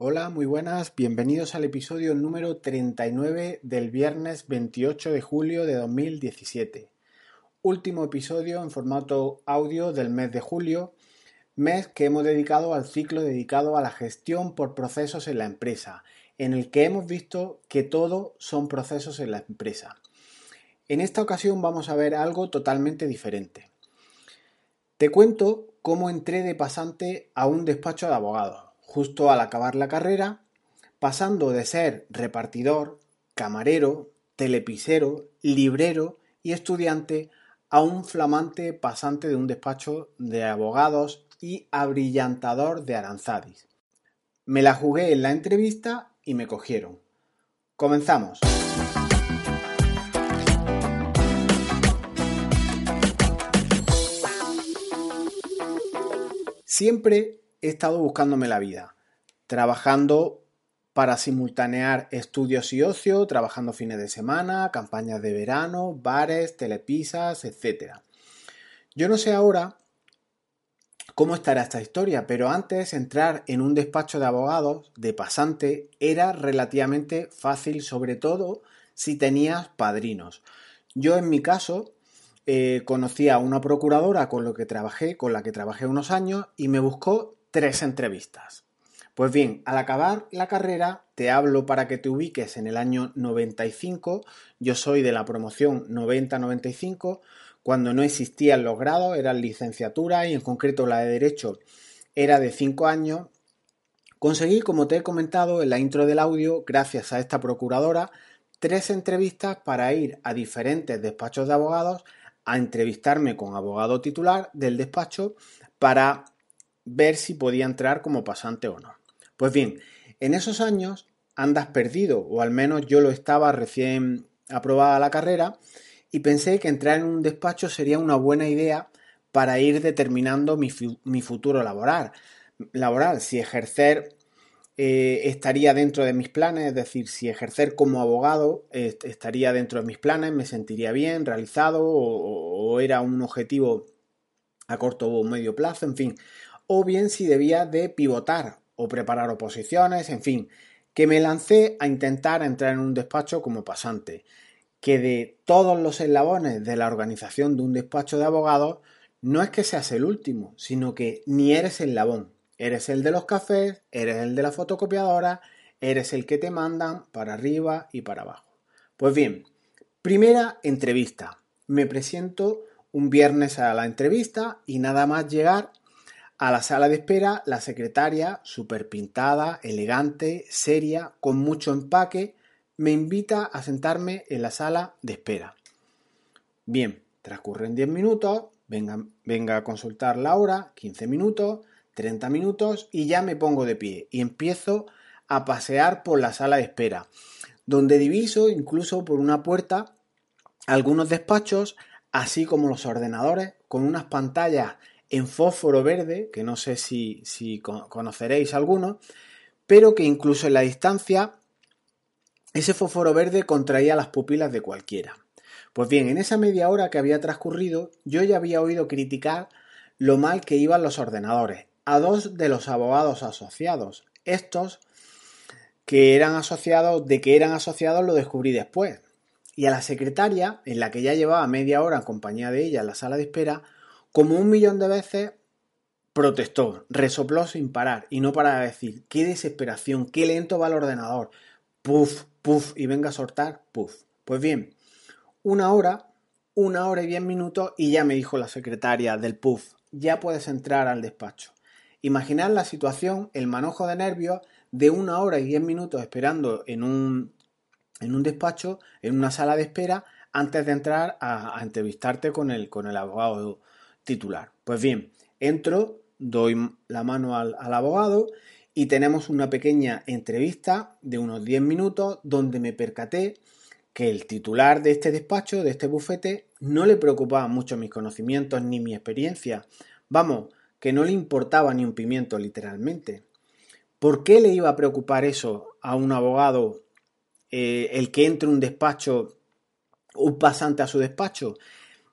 Hola, muy buenas, bienvenidos al episodio número 39 del viernes 28 de julio de 2017. Último episodio en formato audio del mes de julio, mes que hemos dedicado al ciclo dedicado a la gestión por procesos en la empresa, en el que hemos visto que todo son procesos en la empresa. En esta ocasión vamos a ver algo totalmente diferente. Te cuento cómo entré de pasante a un despacho de abogados justo al acabar la carrera, pasando de ser repartidor, camarero, telepisero, librero y estudiante a un flamante pasante de un despacho de abogados y abrillantador de Aranzadis. Me la jugué en la entrevista y me cogieron. Comenzamos. Siempre he estado buscándome la vida, trabajando para simultanear estudios y ocio, trabajando fines de semana, campañas de verano, bares, telepisas, etc. Yo no sé ahora cómo estará esta historia, pero antes entrar en un despacho de abogados de pasante era relativamente fácil, sobre todo si tenías padrinos. Yo en mi caso eh, conocí a una procuradora con, la que trabajé unos años y me buscó tres entrevistas. Pues bien, al acabar la carrera, te hablo para que te ubiques en el año 95. Yo soy de la promoción 90-95, cuando no existían los grados, eran licenciatura y en concreto la de Derecho era de 5 años. Conseguí, como te he comentado en la intro del audio, gracias a esta procuradora, tres entrevistas para ir a diferentes despachos de abogados a entrevistarme con abogado titular del despacho para ver si podía entrar como pasante o no. Pues bien, en esos años andas perdido, o al menos yo lo estaba recién aprobada la carrera, y pensé que entrar en un despacho sería una buena idea para ir determinando mi, futuro laboral. laboral. Si ejercer eh, estaría dentro de mis planes, es decir, si ejercer como abogado estaría dentro de mis planes, me sentiría bien, realizado, o, o era un objetivo a corto o medio plazo, en fin, o bien si debía de pivotar o preparar oposiciones, en fin, que me lancé a intentar entrar en un despacho como pasante, que de todos los eslabones de la organización de un despacho de abogados, no es que seas el último, sino que ni eres el labón, eres el de los cafés, eres el de la fotocopiadora, eres el que te mandan para arriba y para abajo. Pues bien, primera entrevista. Me presento un viernes a la entrevista y nada más llegar a la sala de espera, la secretaria, súper pintada, elegante, seria, con mucho empaque, me invita a sentarme en la sala de espera. Bien, transcurren 10 minutos, venga, venga a consultar la hora, 15 minutos, 30 minutos y ya me pongo de pie y empiezo a pasear por la sala de espera, donde diviso incluso por una puerta algunos despachos, así como los ordenadores con unas pantallas en fósforo verde, que no sé si, conoceréis alguno, pero que incluso en la distancia ese fósforo verde contraía las pupilas de cualquiera. Pues bien, en esa media hora que había transcurrido, yo ya había oído criticar lo mal que iban los ordenadores a dos de los abogados asociados. Estos que eran asociados, de que eran asociados lo descubrí después. Y a la secretaria, en la que ya llevaba media hora en compañía de ella en la sala de espera, como un millón de veces protestó, resopló sin parar y no para de decir, qué desesperación, qué lento va el ordenador, puf, puf, y venga a soltar, puf. Pues bien, una hora, una hora y diez minutos y ya me dijo la secretaria del puf, ya puedes entrar al despacho. Imaginad la situación, el manojo de nervios de una hora y diez minutos esperando en un, en un despacho, en una sala de espera, antes de entrar a, entrevistarte con el, con el abogado titular. Pues bien, entro, doy la mano al, abogado y tenemos una pequeña entrevista de unos 10 minutos donde me percaté que el titular de este despacho, de este bufete, no le preocupaba mucho mis conocimientos ni mi experiencia. Vamos, que no le importaba ni un pimiento literalmente. ¿Por qué le iba a preocupar eso a un abogado eh, el que entre un despacho, un pasante a su despacho?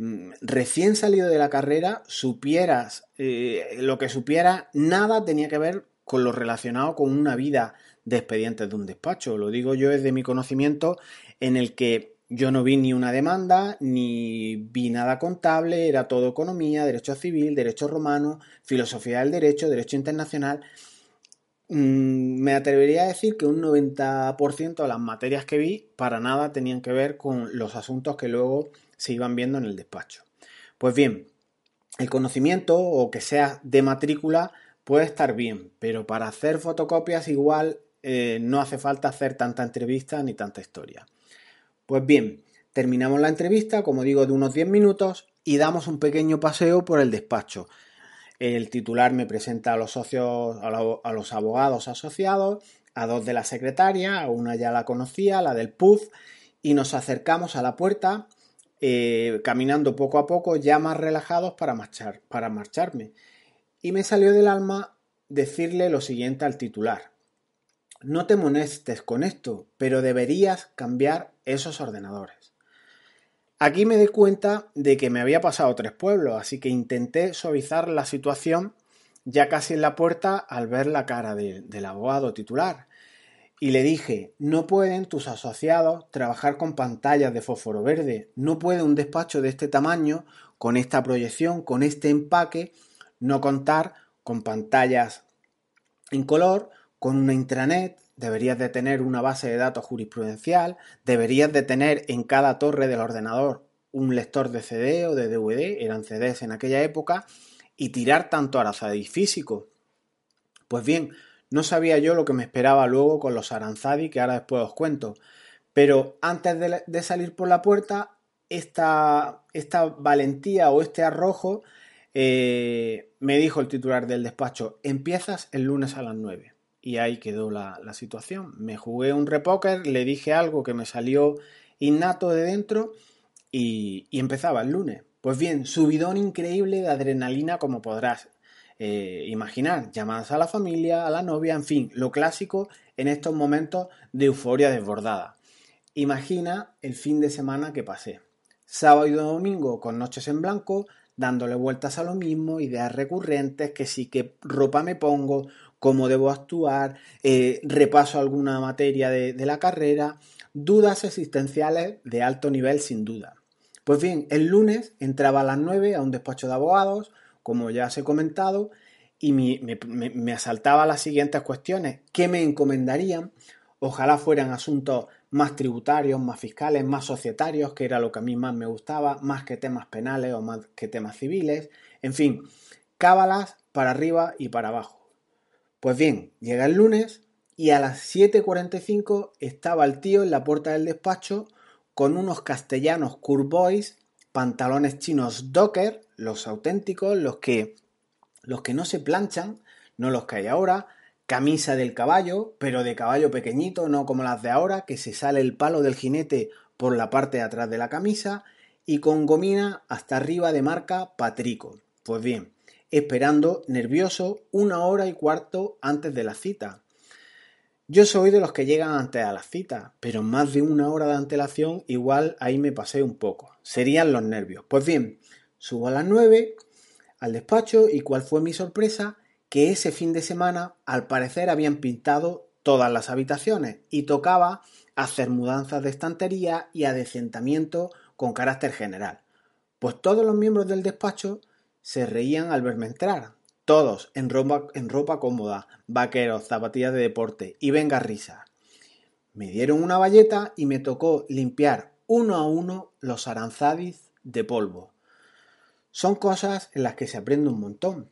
Mm, recién salido de la carrera, supieras eh, lo que supiera, nada tenía que ver con lo relacionado con una vida de expedientes de un despacho. Lo digo yo desde mi conocimiento en el que yo no vi ni una demanda, ni vi nada contable, era todo economía, derecho civil, derecho romano, filosofía del derecho, derecho internacional. Mm, me atrevería a decir que un 90% de las materias que vi para nada tenían que ver con los asuntos que luego se iban viendo en el despacho. Pues bien, el conocimiento o que sea de matrícula puede estar bien, pero para hacer fotocopias igual eh, no hace falta hacer tanta entrevista ni tanta historia. Pues bien, terminamos la entrevista, como digo, de unos 10 minutos y damos un pequeño paseo por el despacho. El titular me presenta a los socios, a, los abogados asociados, a dos de la secretaria, a una ya la conocía, la del PUF, y nos acercamos a la puerta, eh, caminando poco a poco, ya más relajados para, marchar, para marcharme. Y me salió del alma decirle lo siguiente al titular. No te molestes con esto, pero deberías cambiar esos ordenadores. Aquí me di cuenta de que me había pasado tres pueblos, así que intenté suavizar la situación ya casi en la puerta al ver la cara del abogado titular. Y le dije, no pueden tus asociados trabajar con pantallas de fósforo verde, no puede un despacho de este tamaño, con esta proyección, con este empaque, no contar con pantallas en color con una intranet, deberías de tener una base de datos jurisprudencial, deberías de tener en cada torre del ordenador un lector de CD o de DVD, eran CDs en aquella época, y tirar tanto aranzadi físico. Pues bien, no sabía yo lo que me esperaba luego con los aranzadi que ahora después os cuento, pero antes de, salir por la puerta, esta, esta valentía o este arrojo eh, me dijo el titular del despacho, empiezas el lunes a las 9 y ahí quedó la, situación. Me jugué un repoker, le dije algo que me salió innato de dentro y, empezaba el lunes. Pues bien, subidón increíble de adrenalina como podrás eh, imaginar. Llamadas a la familia, a la novia, en fin, lo clásico en estos momentos de euforia desbordada. Imagina el fin de semana que pasé. Sábado y domingo con noches en blanco, dándole vueltas a lo mismo, ideas recurrentes, que sí, que ropa me pongo, cómo debo actuar, eh, repaso alguna materia de, la carrera, dudas existenciales de alto nivel sin duda. Pues bien, el lunes entraba a las 9 a un despacho de abogados, como ya os he comentado, y me, me, asaltaba las siguientes cuestiones. ¿Qué me encomendarían? Ojalá fueran asuntos más tributarios, más fiscales, más societarios, que era lo que a mí más me gustaba, más que temas penales o más que temas civiles. En fin, cábalas para arriba y para abajo. Pues bien, llega el lunes y a las 7.45 estaba el tío en la puerta del despacho con unos castellanos curboys, pantalones chinos docker, los auténticos, los que, los que no se planchan, no los que hay ahora, camisa del caballo, pero de caballo pequeñito, no como las de ahora, que se sale el palo del jinete por la parte de atrás de la camisa, y con gomina hasta arriba de marca Patrico. Pues bien, esperando nervioso una hora y cuarto antes de la cita. Yo soy de los que llegan antes a la cita, pero más de una hora de antelación igual ahí me pasé un poco. Serían los nervios. Pues bien, subo a las nueve al despacho y cuál fue mi sorpresa que ese fin de semana al parecer habían pintado todas las habitaciones y tocaba hacer mudanzas de estantería y adecentamiento con carácter general. Pues todos los miembros del despacho se reían al verme entrar. Todos en ropa, en ropa cómoda, vaqueros, zapatillas de deporte y venga risa. Me dieron una valleta y me tocó limpiar uno a uno los aranzadis de polvo. Son cosas en las que se aprende un montón.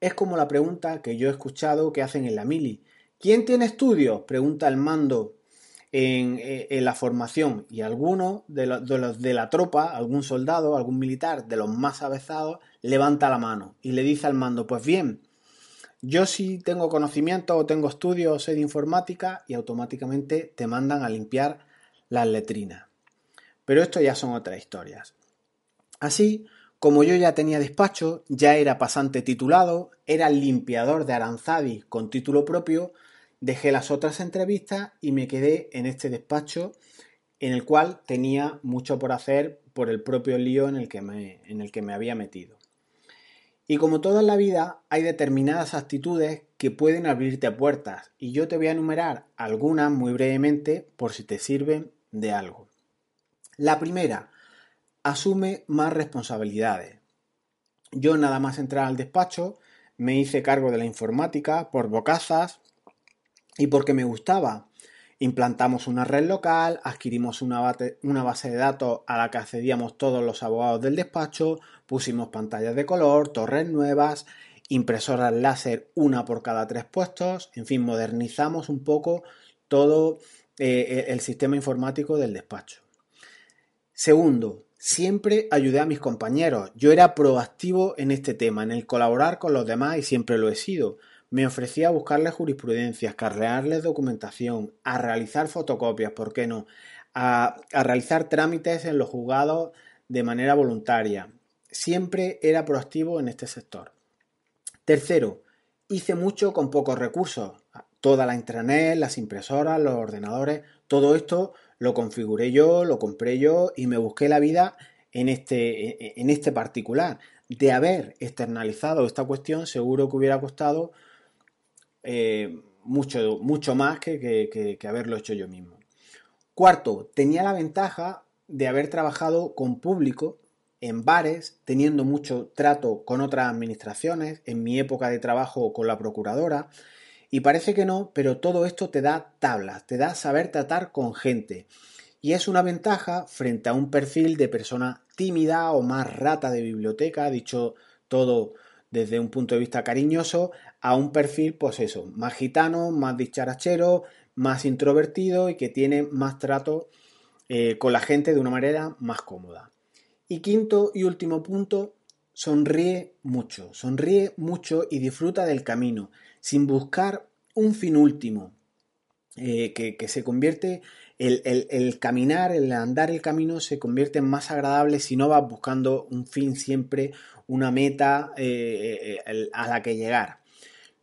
Es como la pregunta que yo he escuchado que hacen en la mili. ¿Quién tiene estudios? pregunta el mando eh, en, la formación y alguno de los, de la tropa, algún soldado, algún militar de los más avezados, levanta la mano y le dice al mando, pues bien, yo sí tengo conocimiento o tengo estudios, sé de informática y automáticamente te mandan a limpiar las letrinas. Pero esto ya son otras historias. Así, como yo ya tenía despacho, ya era pasante titulado, era limpiador de Aranzadi con título propio, Dejé las otras entrevistas y me quedé en este despacho en el cual tenía mucho por hacer por el propio lío en el que me, en el que me había metido. Y como toda la vida, hay determinadas actitudes que pueden abrirte puertas y yo te voy a enumerar algunas muy brevemente por si te sirven de algo. La primera, asume más responsabilidades. Yo nada más entrar al despacho me hice cargo de la informática por bocazas y porque me gustaba. Implantamos una red local, adquirimos una, base de datos a la que accedíamos todos los abogados del despacho, pusimos pantallas de color, torres nuevas, impresoras láser una por cada tres puestos, en fin, modernizamos un poco todo eh, el sistema informático del despacho. Segundo, siempre ayudé a mis compañeros. Yo era proactivo en este tema, en el colaborar con los demás y siempre lo he sido. Me ofrecía a buscarles jurisprudencias, carrearles documentación, a realizar fotocopias, ¿por qué no? A, a realizar trámites en los juzgados de manera voluntaria. Siempre era proactivo en este sector. Tercero, hice mucho con pocos recursos. Toda la intranet, las impresoras, los ordenadores, todo esto lo configuré yo, lo compré yo y me busqué la vida en este, en este particular. De haber externalizado esta cuestión, seguro que hubiera costado eh, mucho, mucho más que, haberlo hecho yo mismo. Cuarto, tenía la ventaja de haber trabajado con público en bares, teniendo mucho trato con otras administraciones, en mi época de trabajo con la procuradora, y parece que no, pero todo esto te da tablas, te da saber tratar con gente. Y es una ventaja frente a un perfil de persona tímida o más rata de biblioteca, dicho todo desde un punto de vista cariñoso, a un perfil, pues eso, más gitano, más dicharachero, más introvertido y que tiene más trato eh, con la gente de una manera más cómoda. Y quinto y último punto, sonríe mucho, sonríe mucho y disfruta del camino, sin buscar un fin último, eh, que, se convierte, el, caminar, el andar el camino se convierte en más agradable si no vas buscando un fin siempre, una meta eh, a la que llegar.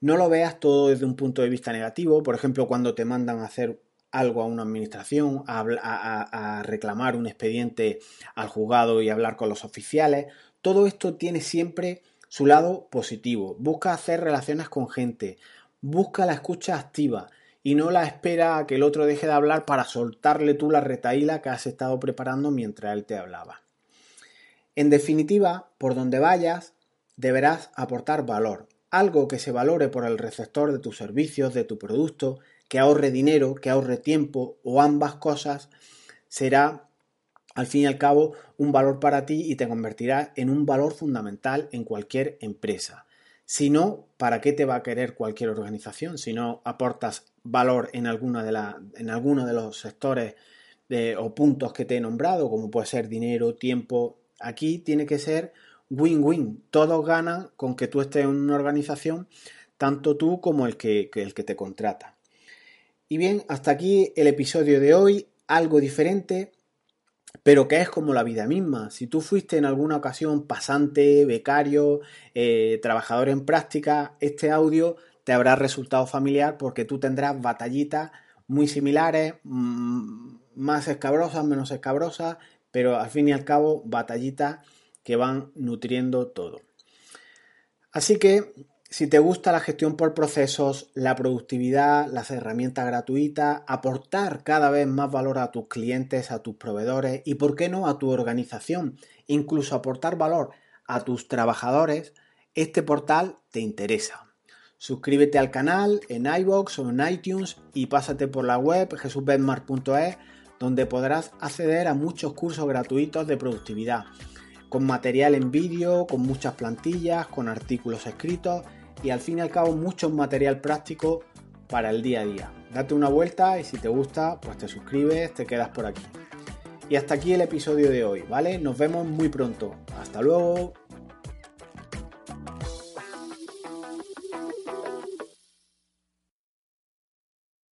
No lo veas todo desde un punto de vista negativo, por ejemplo, cuando te mandan a hacer algo a una administración, a, reclamar un expediente al juzgado y hablar con los oficiales, todo esto tiene siempre su lado positivo. Busca hacer relaciones con gente, busca la escucha activa y no la espera a que el otro deje de hablar para soltarle tú la retaíla que has estado preparando mientras él te hablaba. En definitiva, por donde vayas, deberás aportar valor, algo que se valore por el receptor de tus servicios, de tu producto, que ahorre dinero, que ahorre tiempo o ambas cosas, será al fin y al cabo un valor para ti y te convertirá en un valor fundamental en cualquier empresa. Si no, ¿para qué te va a querer cualquier organización si no aportas valor en, alguna de la, en alguno de los sectores o puntos que te he nombrado, como puede ser dinero, tiempo? Aquí tiene que ser win-win. Todos ganan con que tú estés en una organización, tanto tú como el que, el que te contrata. Y bien, hasta aquí el episodio de hoy, algo diferente, pero que es como la vida misma. Si tú fuiste en alguna ocasión pasante, becario, eh, trabajador en práctica, este audio te habrá resultado familiar porque tú tendrás batallitas muy similares, mm, más escabrosas, menos escabrosas, pero al fin y al cabo batallitas que van nutriendo todo. Así que si te gusta la gestión por procesos, la productividad, las herramientas gratuitas, aportar cada vez más valor a tus clientes, a tus proveedores y, por qué no, a tu organización, incluso aportar valor a tus trabajadores, este portal te interesa. Suscríbete al canal en iBox o en iTunes y pásate por la web jesusbenmar.es donde podrás acceder a muchos cursos gratuitos de productividad con material en vídeo, con muchas plantillas, con artículos escritos y al fin y al cabo mucho material práctico para el día a día. Date una vuelta y si te gusta, pues te suscribes, te quedas por aquí. Y hasta aquí el episodio de hoy, ¿vale? Nos vemos muy pronto. Hasta luego.